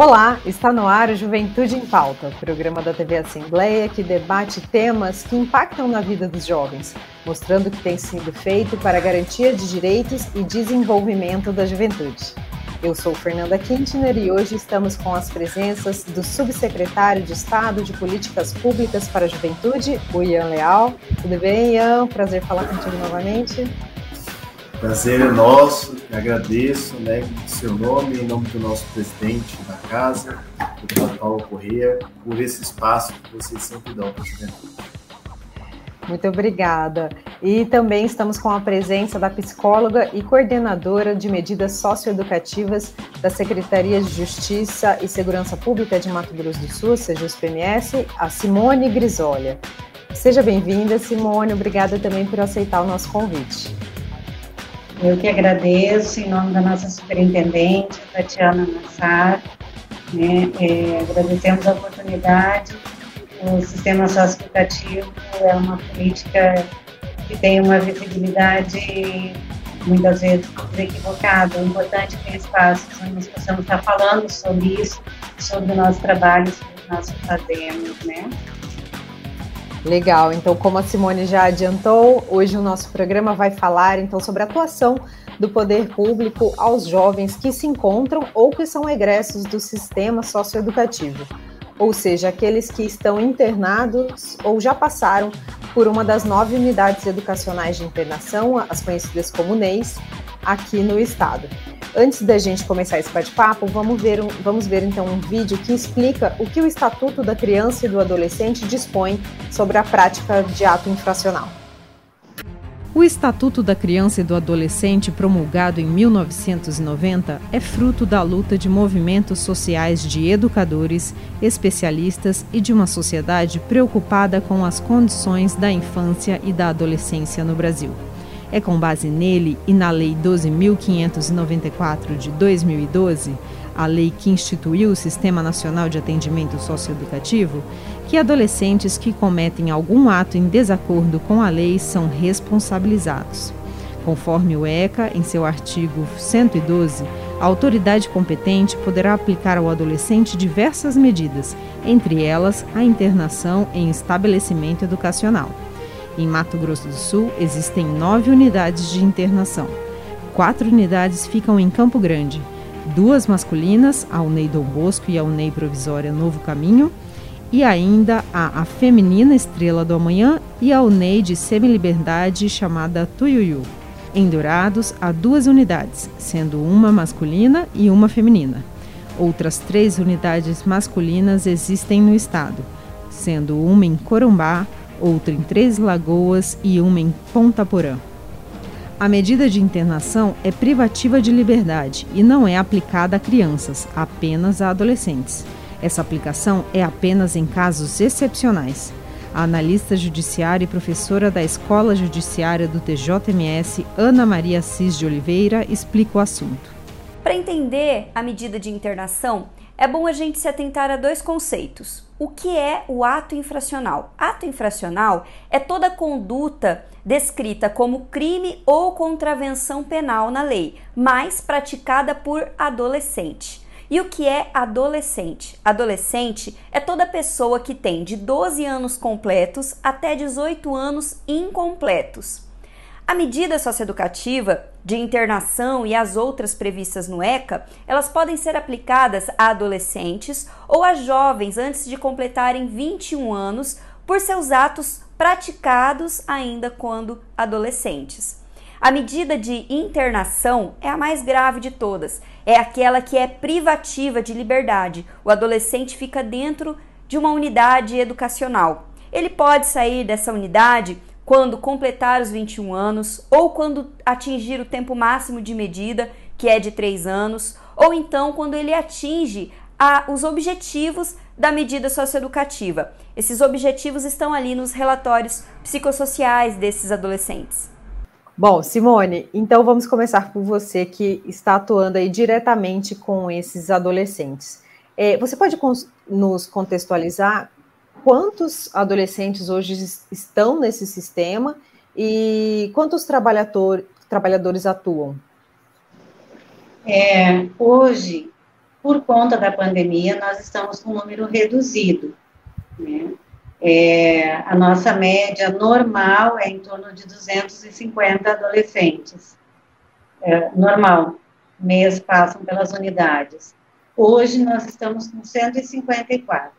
Olá, está no ar o Juventude em Pauta, programa da TV Assembleia que debate temas que impactam na vida dos jovens, mostrando o que tem sido feito para a garantia de direitos e desenvolvimento da juventude. Eu sou Fernanda Kintner e hoje estamos com as presenças do subsecretário de Estado de Políticas Públicas para a Juventude, o Ian Leal. Tudo bem, Ian? Prazer falar contigo novamente. Prazer é nosso, agradeço né, seu nome, em nome do nosso presidente casa, o Paulo Corrêa, por esse espaço que vocês sempre dão para a juventude. Muito obrigada. E também estamos com a presença da psicóloga e coordenadora de medidas socioeducativas da Secretaria de Justiça e Segurança Pública de Mato Grosso do Sul, PMS, a Simone Grisolha. Seja bem-vinda, Simone. Obrigada também por aceitar o nosso convite. Eu que agradeço, em nome da nossa superintendente, Tatiana Nassar, né, é, agradecemos a oportunidade. O sistema socioeducativo é uma política que tem uma visibilidade muitas vezes equivocada. É importante ter espaços onde nós possamos estar falando sobre isso, sobre o nosso trabalho, sobre o que nós fazemos, né? Legal. Então, como a Simone já adiantou, hoje o nosso programa vai falar então sobre a atuação do poder público aos jovens que se encontram ou que são egressos do sistema socioeducativo, ou seja, aqueles que estão internados ou já passaram por uma das nove unidades educacionais de internação, as conhecidas como NEIs, aqui no estado. Antes da gente começar esse bate-papo, vamos ver, vamos ver então um vídeo que explica o que o Estatuto da Criança e do Adolescente dispõe sobre a prática de ato infracional. O Estatuto da Criança e do Adolescente, promulgado em 1990, é fruto da luta de movimentos sociais de educadores, especialistas e de uma sociedade preocupada com as condições da infância e da adolescência no Brasil. É com base nele e na Lei 12.594 de 2012, a lei que instituiu o Sistema Nacional de Atendimento Socioeducativo, que adolescentes que cometem algum ato em desacordo com a lei são responsabilizados. Conforme o ECA, em seu artigo 112, a autoridade competente poderá aplicar ao adolescente diversas medidas, entre elas a internação em estabelecimento educacional. Em Mato Grosso do Sul, existem nove unidades de internação. Quatro unidades ficam em Campo Grande, duas masculinas, a UNEI Dom Bosco e a UNEI Provisória Novo Caminho, e ainda a, a Feminina Estrela do Amanhã e a UNEI de Semi-Liberdade chamada Tuiuiu. Em Dourados, há duas unidades, sendo uma masculina e uma feminina. Outras três unidades masculinas existem no estado, sendo uma em Corumbá, outra em Três Lagoas e uma em Ponta Porã. A medida de internação é privativa de liberdade e não é aplicada a crianças, apenas a adolescentes. Essa aplicação é apenas em casos excepcionais. A analista judiciária e professora da Escola Judiciária do TJMS, Ana Maria Cis de Oliveira, explica o assunto. Para entender a medida de internação, é bom a gente se atentar a dois conceitos. O que é o ato infracional? Ato infracional é toda conduta descrita como crime ou contravenção penal na lei, mas praticada por adolescente. E o que é adolescente? Adolescente é toda pessoa que tem de 12 anos completos até 18 anos incompletos. A medida socioeducativa de internação e as outras previstas no ECA, elas podem ser aplicadas a adolescentes ou a jovens antes de completarem 21 anos por seus atos praticados ainda quando adolescentes. A medida de internação é a mais grave de todas, é aquela que é privativa de liberdade. O adolescente fica dentro de uma unidade educacional. Ele pode sair dessa unidade quando completar os 21 anos, ou quando atingir o tempo máximo de medida, que é de 3 anos, ou então quando ele atinge a, os objetivos da medida socioeducativa. Esses objetivos estão ali nos relatórios psicossociais desses adolescentes. Bom, Simone, então vamos começar por você que está atuando aí diretamente com esses adolescentes. É, você pode nos contextualizar quantos adolescentes hoje estão nesse sistema e quantos trabalhador, trabalhadores atuam? É, hoje, por conta da pandemia, nós estamos com um número reduzido. Né? É, a nossa média normal é em torno de 250 adolescentes. É, normal, mês passam pelas unidades. Hoje nós estamos com 154.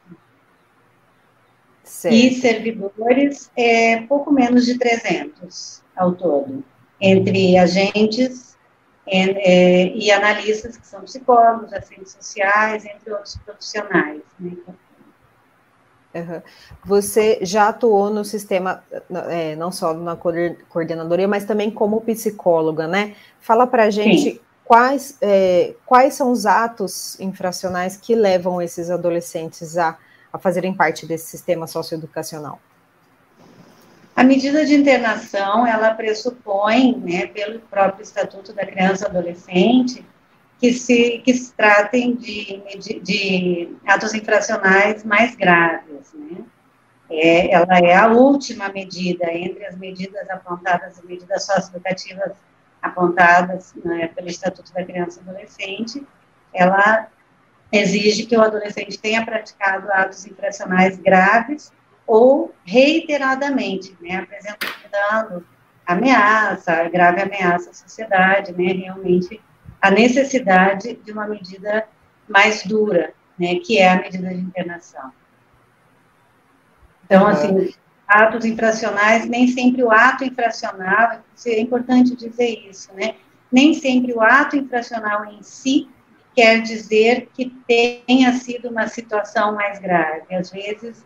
Certo. E servidores, é pouco menos de 300 ao todo, entre agentes é, e analistas, que são psicólogos, assistentes sociais, entre outros profissionais. Né? Uhum. Você já atuou no sistema, é, não só na coordenadoria, mas também como psicóloga, né? Fala para a gente Sim. quais, é, quais são os atos infracionais que levam esses adolescentes a, a fazerem parte desse sistema socioeducacional. A medida de internação, ela pressupõe, né, pelo próprio Estatuto da Criança e Adolescente, que se, que se tratem de, de, de atos infracionais mais graves, né? É, ela é a última medida entre as medidas apontadas, as medidas socioeducativas apontadas né, pelo Estatuto da Criança e Adolescente, ela exige que o adolescente tenha praticado atos infracionais graves ou reiteradamente, né, apresentando ameaça, grave ameaça à sociedade, né, realmente a necessidade de uma medida mais dura, né, que é a medida de internação. Então, assim, atos infracionais, nem sempre o ato infracional, é importante dizer isso, né, nem sempre o ato infracional em si quer dizer que tenha sido uma situação mais grave. Às vezes,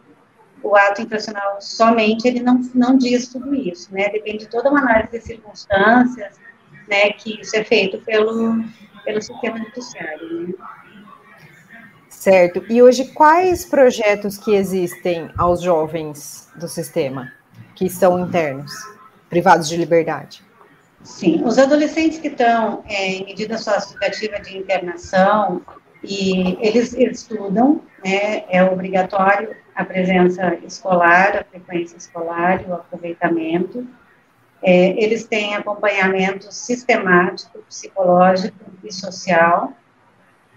o ato infracional somente, ele não, não diz tudo isso, né? Depende de toda uma análise de circunstâncias, né, que isso é feito pelo, pelo sistema judiciário, né? Certo. E hoje, quais projetos que existem aos jovens do sistema, que são internos, privados de liberdade? Sim, os adolescentes que estão é, em medida socioeducativa de internação, e eles, estudam, né, é obrigatório a presença escolar, a frequência escolar e o aproveitamento. É, eles têm acompanhamento sistemático, psicológico e social,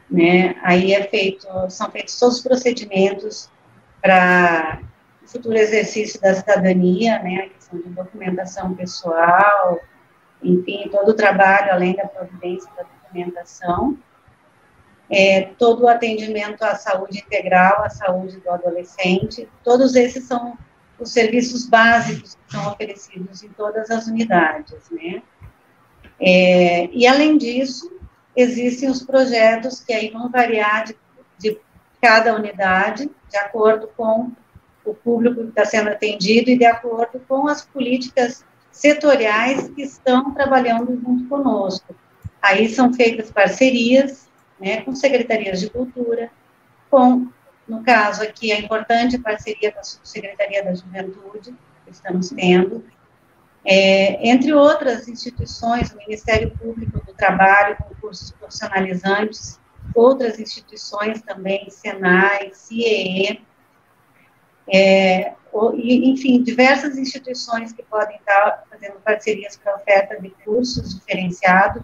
né? Aí é feito, são feitos todos os procedimentos para o futuro exercício da cidadania, né? A questão de documentação pessoal, enfim, todo o trabalho além da providência da documentação é, todo o atendimento à saúde integral, à saúde do adolescente, todos esses são os serviços básicos que são oferecidos em todas as unidades, né? É, e além disso, existem os projetos que aí vão variar de, de cada unidade, de acordo com o público que está sendo atendido e de acordo com as políticas setoriais que estão trabalhando junto conosco. Aí são feitas parcerias né, com secretarias de cultura, com, no caso aqui, a importante parceria com a Secretaria da Juventude, que estamos tendo, é, entre outras instituições, o Ministério Público do Trabalho, concursos profissionalizantes, outras instituições também, Senai, CIEE, é, enfim, diversas instituições que podem estar fazendo parcerias para oferta de cursos diferenciados,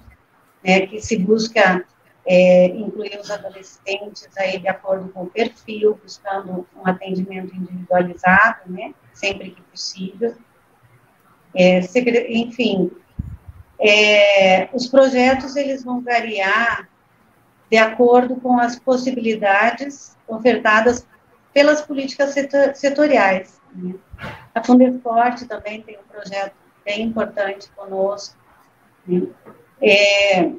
né, que se busca é, incluir os adolescentes aí de acordo com o perfil, buscando um atendimento individualizado, né, sempre que possível. É, enfim, é, os projetos eles vão variar de acordo com as possibilidades ofertadas pelas políticas setoriais. Né? A Fundesporte também tem um projeto bem importante conosco. Né? É,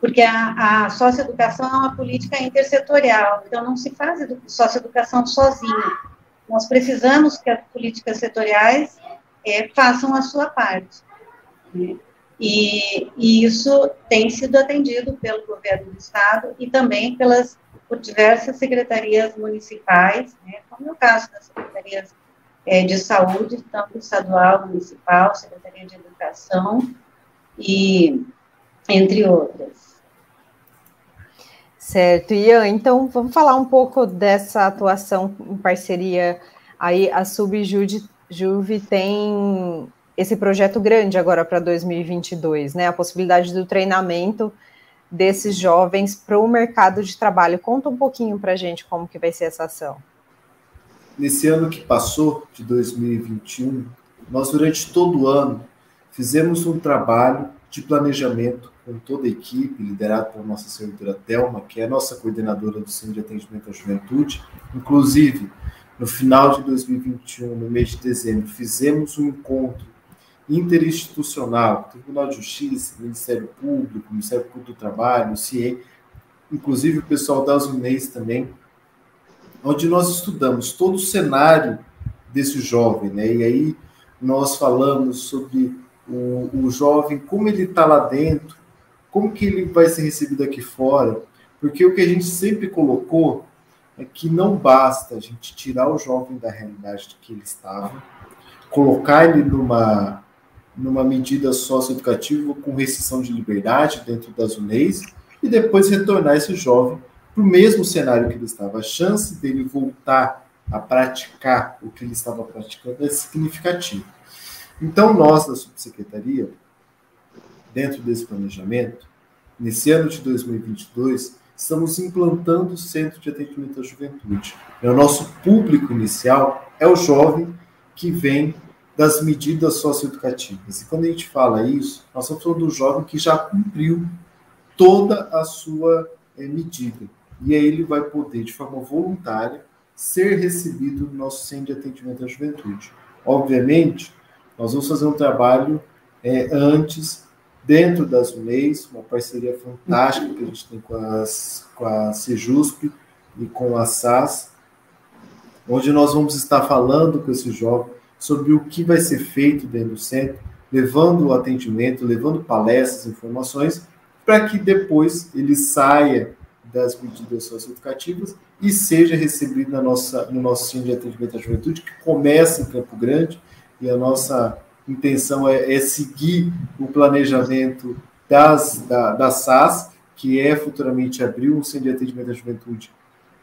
porque a, a socioeducação é uma política intersetorial, então não se faz socioeducação sozinha. Nós precisamos que as políticas setoriais é, façam a sua parte. Né? E, e, isso tem sido atendido pelo governo do estado e também pelas por diversas secretarias municipais, né, como é o caso das secretarias é, de saúde, tanto estadual, municipal, secretaria de educação e entre outras. Certo, Ian, então vamos falar um pouco dessa atuação em parceria. Aí a Subjuve tem esse projeto grande agora para 2022, né? A possibilidade do treinamento desses jovens para o mercado de trabalho. Conta um pouquinho para a gente como que vai ser essa ação. Nesse ano que passou, de 2021, nós durante todo o ano fizemos um trabalho de planejamento com toda a equipe, liderado pela nossa servidora Thelma, que é nossa coordenadora do Centro de Atendimento à Juventude. Inclusive, no final de 2021, no mês de dezembro, fizemos um encontro interinstitucional, Tribunal de Justiça, Ministério Público, Ministério Público do Trabalho, CIE, inclusive o pessoal das UNES também, onde nós estudamos todo o cenário desse jovem, né? E aí nós falamos sobre o, o jovem, como ele está lá dentro, como que ele vai ser recebido aqui fora, porque o que a gente sempre colocou é que não basta a gente tirar o jovem da realidade que ele estava, colocar ele numa, numa medida socioeducativa com restrição de liberdade dentro das UNEIs e depois retornar esse jovem para o mesmo cenário que ele estava. A chance dele voltar a praticar o que ele estava praticando é significativa. Então, nós da subsecretaria, dentro desse planejamento, nesse ano de 2022, estamos implantando o Centro de Atendimento à Juventude. É o nosso público inicial é o jovem que vem das medidas socioeducativas. E quando a gente fala isso, nós estamos falando do jovem que já cumpriu toda a sua é, medida. E aí ele vai poder, de forma voluntária, ser recebido no nosso Centro de Atendimento à Juventude. Obviamente, nós vamos fazer um trabalho é, antes, dentro das UNEIs, uma parceria fantástica que a gente tem com, as, com a Sejusp e com a SAS, onde nós vamos estar falando com esse jovem sobre o que vai ser feito dentro do centro, levando o atendimento, levando palestras, informações, para que depois ele saia das medidas socioeducativas e seja recebido na nossa, no nosso centro de atendimento à juventude, que começa em Campo Grande, e a nossa intenção é, é seguir o planejamento das, da, da SAS, que é futuramente abrir um centro de atendimento à juventude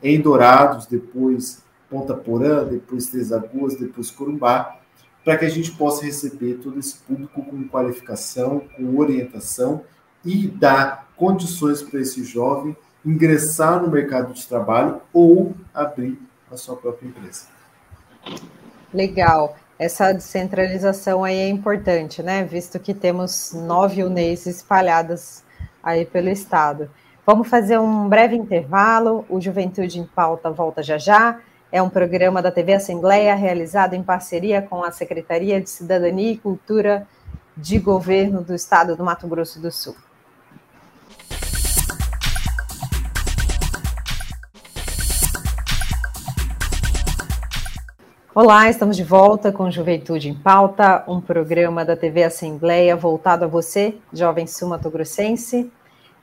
em Dourados, depois Ponta Porã, depois Três Lagoas, depois Corumbá, para que a gente possa receber todo esse público com qualificação, com orientação e dar condições para esse jovem ingressar no mercado de trabalho ou abrir a sua própria empresa. Legal. Essa descentralização aí é importante, né? Visto que temos nove UNEs espalhadas aí pelo estado. Vamos fazer um breve intervalo. O Juventude em Pauta volta já já. É um programa da TV Assembleia realizado em parceria com a Secretaria de Cidadania e Cultura de Governo do Estado do Mato Grosso do Sul. Olá, estamos de volta com Juventude em Pauta, um programa da TV Assembleia voltado a você, jovem sumatogrossense.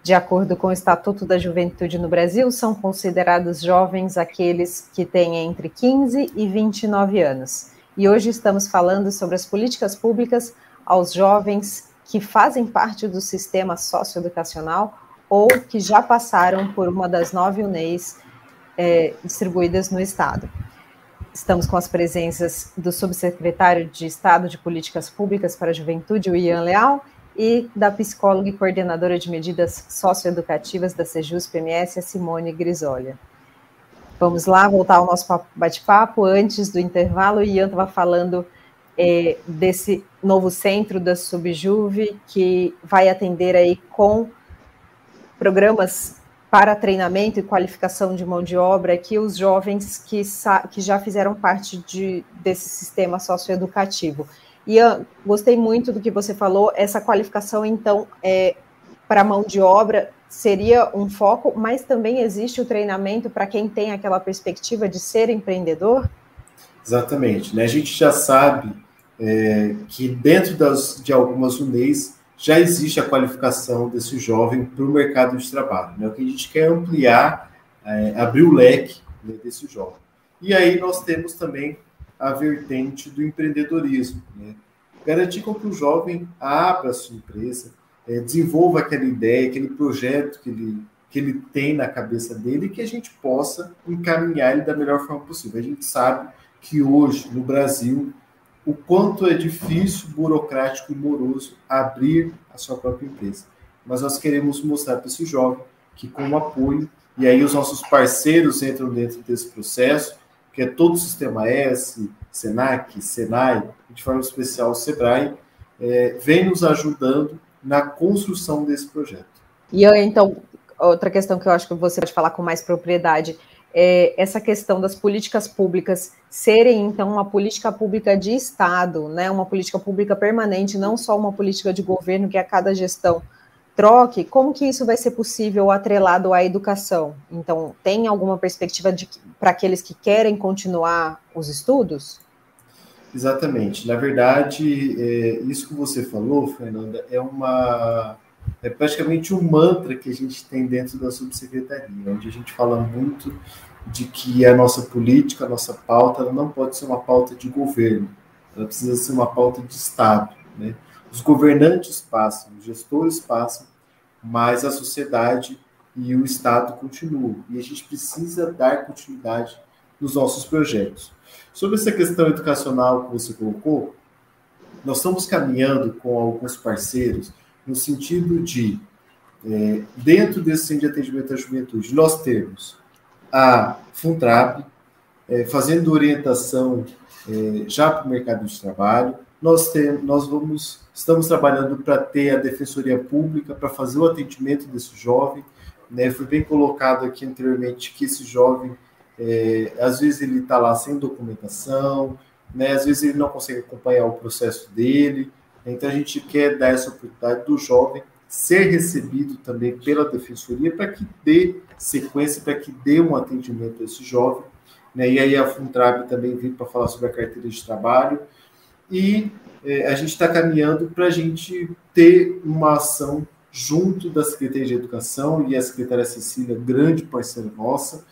De acordo com o Estatuto da Juventude no Brasil, são considerados jovens aqueles que têm entre 15 e 29 anos. E hoje estamos falando sobre as políticas públicas aos jovens que fazem parte do sistema socioeducacional ou que já passaram por uma das nove UNEIs é, distribuídas no Estado. Estamos com as presenças do subsecretário de Estado de Políticas Públicas para a Juventude, o Ian Leal, e da psicóloga e coordenadora de medidas socioeducativas da Sejus PMS, a Simone Grisolha. Vamos lá, voltar ao nosso bate-papo. Antes do intervalo, o Ian estava falando é, desse novo centro da Subjuve, que vai atender aí com programas para treinamento e qualificação de mão de obra que os jovens que, que já fizeram parte de, desse sistema socioeducativo. Eu gostei muito do que você falou, essa qualificação, então, é, para mão de obra seria um foco, mas também existe o treinamento para quem tem aquela perspectiva de ser empreendedor? Exatamente. Né? A gente já sabe é, que dentro das, de algumas UNEs já existe a qualificação desse jovem para o mercado de trabalho. Né? O que a gente quer ampliar, é, abrir o leque né, desse jovem. E aí nós temos também a vertente do empreendedorismo. Né? Garantir com que o jovem abra a sua empresa, é, desenvolva aquela ideia, aquele projeto que ele, que ele tem na cabeça dele e que a gente possa encaminhar ele da melhor forma possível. A gente sabe que hoje, no Brasil, o quanto é difícil, burocrático e moroso abrir a sua própria empresa. mas nós queremos mostrar para esse jovem que com o apoio, e aí os nossos parceiros entram dentro desse processo, que é todo o sistema S, SENAC, SENAI, de forma especial o SEBRAE, é, vem nos ajudando na construção desse projeto. E então, outra questão que eu acho que você pode falar com mais propriedade é essa questão das políticas públicas serem, então, uma política pública de Estado, né, uma política pública permanente, não só uma política de governo que a cada gestão troque, como que isso vai ser possível atrelado à educação? Então, tem alguma perspectiva para aqueles que querem continuar os estudos? Exatamente. Na verdade, é, isso que você falou, Fernanda, é uma é praticamente um mantra que a gente tem dentro da subsecretaria, onde a gente fala muito de que a nossa política, a nossa pauta, não pode ser uma pauta de governo, ela precisa ser uma pauta de Estado. Né? Os governantes passam, os gestores passam, mas a sociedade e o Estado continuam. E a gente precisa dar continuidade nos nossos projetos. Sobre essa questão educacional que você colocou, nós estamos caminhando com alguns parceiros no sentido de, é, dentro desse centro de atendimento à juventude, nós temos a Funtrap, é, fazendo orientação é, já para o mercado de trabalho. Nós, temos, nós vamos, estamos trabalhando para ter a Defensoria Pública, para fazer o atendimento desse jovem. Né? Foi bem colocado aqui anteriormente que esse jovem é, às vezes ele está lá sem documentação, né? às vezes ele não consegue acompanhar o processo dele. Então a gente quer dar essa oportunidade do jovem ser recebido também pela defensoria para que dê sequência, para que dê um atendimento a esse jovem. Né? E aí a Funtrab também vem para falar sobre a carteira de trabalho. E é, a gente está caminhando para a gente ter uma ação junto da Secretaria de Educação e a secretária Cecília, grande parceira nossa,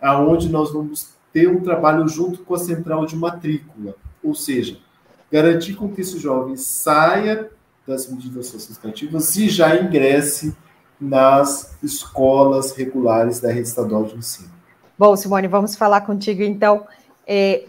aonde nós vamos ter um trabalho junto com a central de matrícula, ou seja, garantir com que esse jovem saia das medidas socioeducativas e já ingresse nas escolas regulares da rede estadual de ensino. Bom, Simone, vamos falar contigo então. É,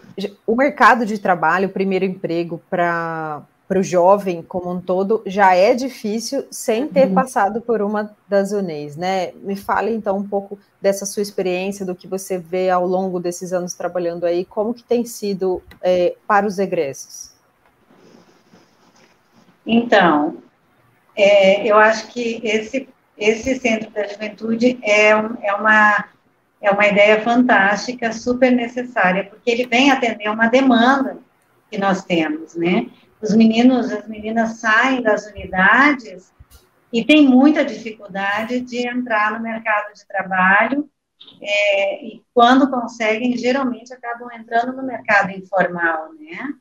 o mercado de trabalho, o primeiro emprego para para o jovem como um todo já é difícil sem ter uhum. passado por uma das UNEs, né? Me fale então um pouco dessa sua experiência, do que você vê ao longo desses anos trabalhando aí, como que tem sido é, para os egressos? Então, é, eu acho que esse, esse Centro da Juventude é, é, uma, é uma ideia fantástica, super necessária, porque ele vem atender uma demanda que nós temos, né? os meninos, as meninas saem das unidades e têm muita dificuldade de entrar no mercado de trabalho é, e quando conseguem, geralmente acabam entrando no mercado informal, né?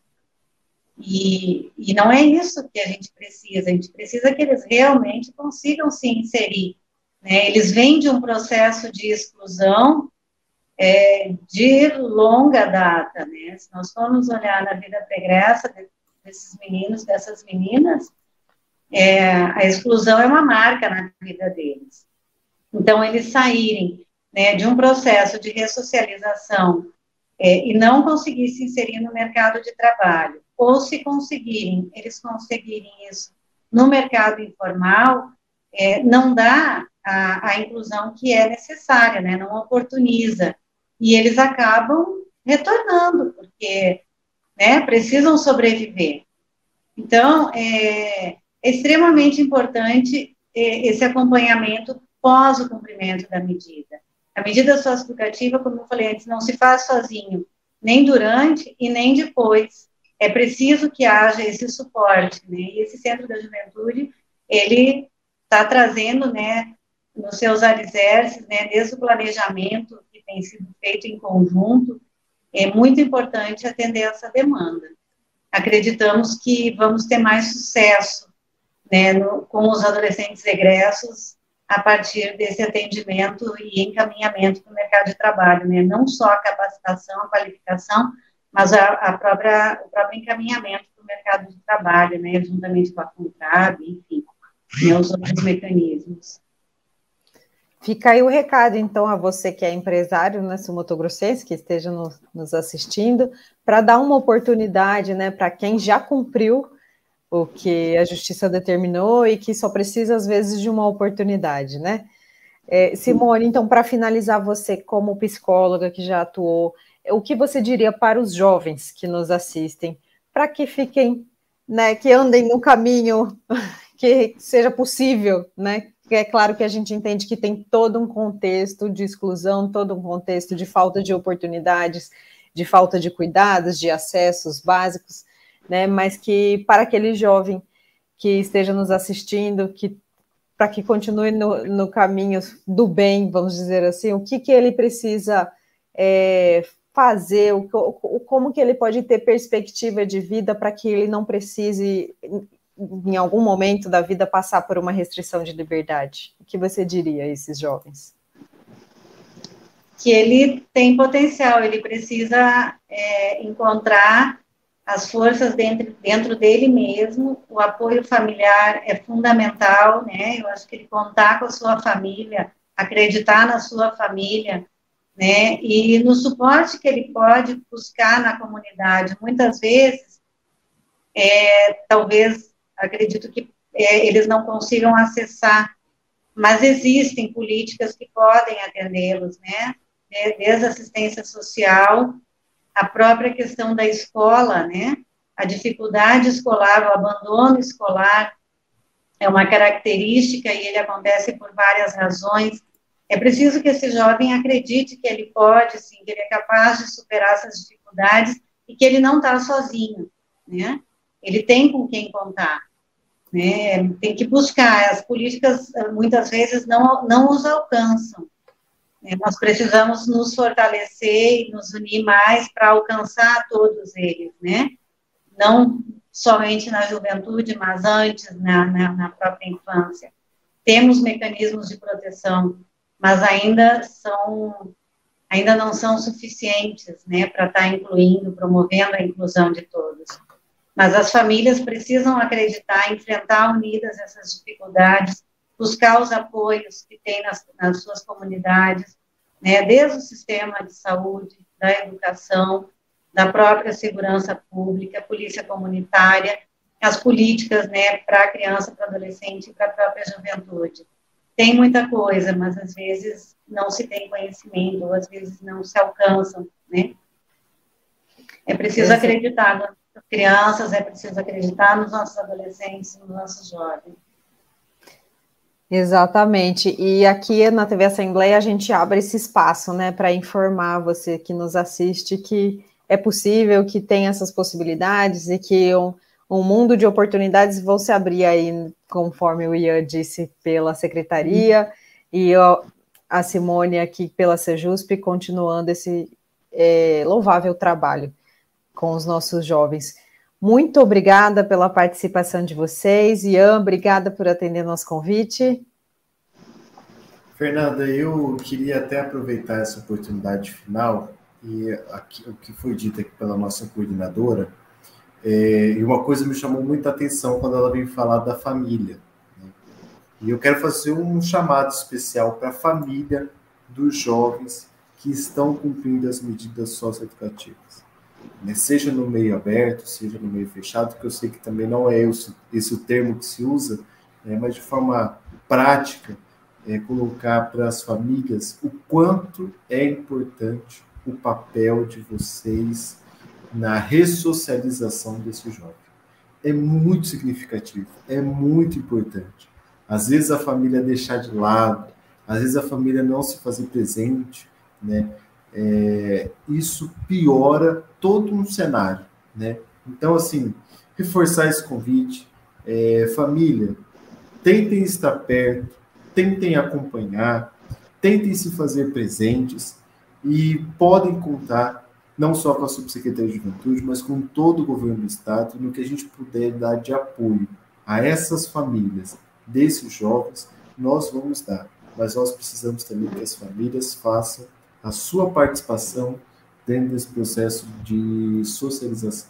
E, e não é isso que a gente precisa, a gente precisa que eles realmente consigam se inserir. Né? Eles vêm de um processo de exclusão é, de longa data, né? Se nós formos olhar na vida pregressa, desses meninos, dessas meninas, é, a exclusão é uma marca na vida deles. Então, eles saírem né, de um processo de ressocialização é, e não conseguir se inserir no mercado de trabalho, ou se conseguirem, eles conseguirem isso no mercado informal, é, não dá a, a, inclusão que é necessária, né, não oportuniza. E eles acabam retornando, porque né, precisam sobreviver. Então, é, é extremamente importante é, esse acompanhamento pós o cumprimento da medida. A medida socioeducativa, como eu falei antes, não se faz sozinho, nem durante e nem depois. É preciso que haja esse suporte, né? E esse Centro da Juventude, ele está trazendo, né, nos seus alicerces, né, desde o planejamento que tem sido feito em conjunto, é muito importante atender essa demanda. Acreditamos que vamos ter mais sucesso né, no, com os adolescentes egressos a partir desse atendimento e encaminhamento para o mercado de trabalho, né? Não só a capacitação, a qualificação, mas a, a própria, o próprio encaminhamento para o mercado de trabalho, né? Juntamente com a Contrab, enfim, né, os outros mecanismos. Fica aí o recado, então, a você que é empresário, né, Grossense, que esteja no, nos assistindo, para dar uma oportunidade, né, para quem já cumpriu o que a justiça determinou e que só precisa, às vezes, de uma oportunidade, né? É, Simone, então, para finalizar, você, como psicóloga que já atuou, o que você diria para os jovens que nos assistem, para que fiquem, né, que andem no caminho que seja possível, né? É claro que a gente entende que tem todo um contexto de exclusão, todo um contexto de falta de oportunidades, de falta de cuidados, de acessos básicos, né? Mas que para aquele jovem que esteja nos assistindo, que para que continue no, no, caminho do bem, vamos dizer assim, o que, que ele precisa é, fazer, o, o, como que ele pode ter perspectiva de vida para que ele não precise, em algum momento da vida, passar por uma restrição de liberdade? O que você diria a esses jovens? Que ele tem potencial, ele precisa é, encontrar as forças dentro, dentro dele mesmo, o apoio familiar é fundamental, né? Eu acho que ele contar com a sua família, acreditar na sua família, né? E no suporte que ele pode buscar na comunidade. Muitas vezes, é, talvez, acredito que é, eles não consigam acessar, mas existem políticas que podem atendê-los, né? Desde assistência social a própria questão da escola, né? A dificuldade escolar, o abandono escolar é uma característica e ele acontece por várias razões. É preciso que esse jovem acredite que ele pode, sim, que ele é capaz de superar essas dificuldades e que ele não está sozinho, né? Ele tem com quem contar, né? Tem que buscar. As políticas muitas vezes não não os alcançam. É, nós precisamos nos fortalecer e nos unir mais para alcançar todos eles, né? Não somente na juventude, mas antes, na, na, na própria infância. Temos mecanismos de proteção, mas ainda são ainda não são suficientes, né, para estar tá incluindo, promovendo a inclusão de todos. Mas as famílias precisam acreditar, enfrentar unidas essas dificuldades, buscar os apoios que tem nas, nas suas comunidades, né, desde o sistema de saúde, da educação, da própria segurança pública, polícia comunitária, as políticas, né, para a criança, para o adolescente e para a própria juventude. Tem muita coisa, mas às vezes não se tem conhecimento, ou às vezes não se alcançam, né? É preciso acreditar nas crianças, é preciso acreditar nos nossos adolescentes, nos nossos jovens. Exatamente. E aqui na TV Assembleia a gente abre esse espaço, né, para informar você que nos assiste que é possível, que tem essas possibilidades e que um, um mundo de oportunidades vão se abrir aí, conforme o Ian disse, pela secretaria e eu, a Simone aqui pela Sejusp continuando esse é, louvável trabalho com os nossos jovens. Muito obrigada pela participação de vocês. Ian, obrigada por atender nosso convite. Fernanda, eu queria até aproveitar essa oportunidade final e aqui, o que foi dito aqui pela nossa coordenadora, é, e uma coisa me chamou muita atenção quando ela veio falar da família. Né? E eu quero fazer um chamado especial para a família dos jovens que estão cumprindo as medidas socioeducativas né? seja no meio aberto, seja no meio fechado, que eu sei que também não é esse, esse o termo que se usa, né? mas de forma prática, é, colocar para as famílias o quanto é importante o papel de vocês na ressocialização desse jovem. É muito significativo, é muito importante. Às vezes a família deixar de lado, às vezes a família não se fazer presente, né? é, isso piora todo um cenário, né? Então, assim, reforçar esse convite, é, família, tentem estar perto, tentem acompanhar, tentem se fazer presentes e podem contar não só com a Subsecretaria de Juventude, mas com todo o governo do Estado, no que a gente puder dar de apoio a essas famílias, desses jovens, nós vamos dar. Mas nós precisamos também que as famílias façam a sua participação dentro desse processo de socialização.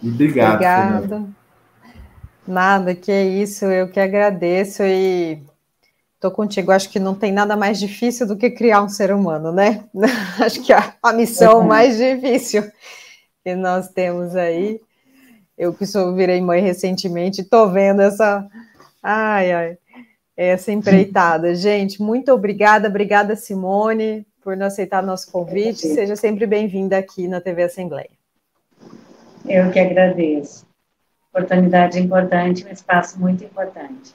E obrigado. Obrigada. Nada, que é isso, eu que agradeço e estou contigo. Acho que não tem nada mais difícil do que criar um ser humano, né? Acho que a, a missão é. mais difícil que nós temos aí. Eu que sou virei mãe recentemente, tô vendo essa, ai, ai, essa empreitada. Gente, muito obrigada, obrigada Simone por não aceitar nosso convite. Seja sempre bem-vinda aqui na TV Assembleia. Eu que agradeço. Oportunidade importante, um espaço muito importante.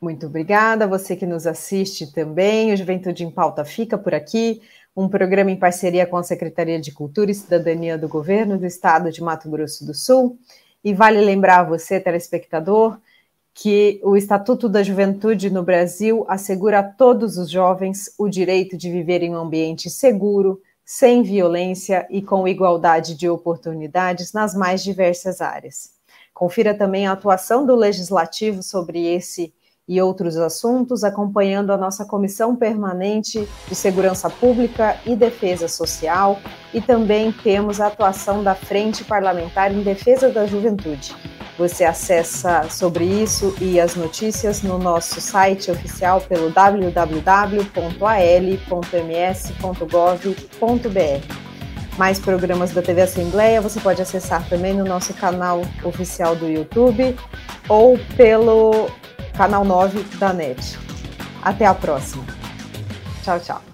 Muito obrigada. Você que nos assiste também. O Juventude em Pauta fica por aqui. Um programa em parceria com a Secretaria de Cultura e Cidadania do Governo do Estado de Mato Grosso do Sul. E vale lembrar a você, telespectador, que o Estatuto da Juventude no Brasil assegura a todos os jovens o direito de viver em um ambiente seguro, sem violência e com igualdade de oportunidades nas mais diversas áreas. Confira também a atuação do Legislativo sobre esse e outros assuntos, acompanhando a nossa Comissão Permanente de Segurança Pública e Defesa Social, e também temos a atuação da Frente Parlamentar em Defesa da Juventude. Você acessa sobre isso e as notícias no nosso site oficial pelo www.al.ms.gov.br. Mais programas da TV Assembleia você pode acessar também no nosso canal oficial do YouTube ou pelo canal 9 da NET. Até a próxima. Tchau, tchau.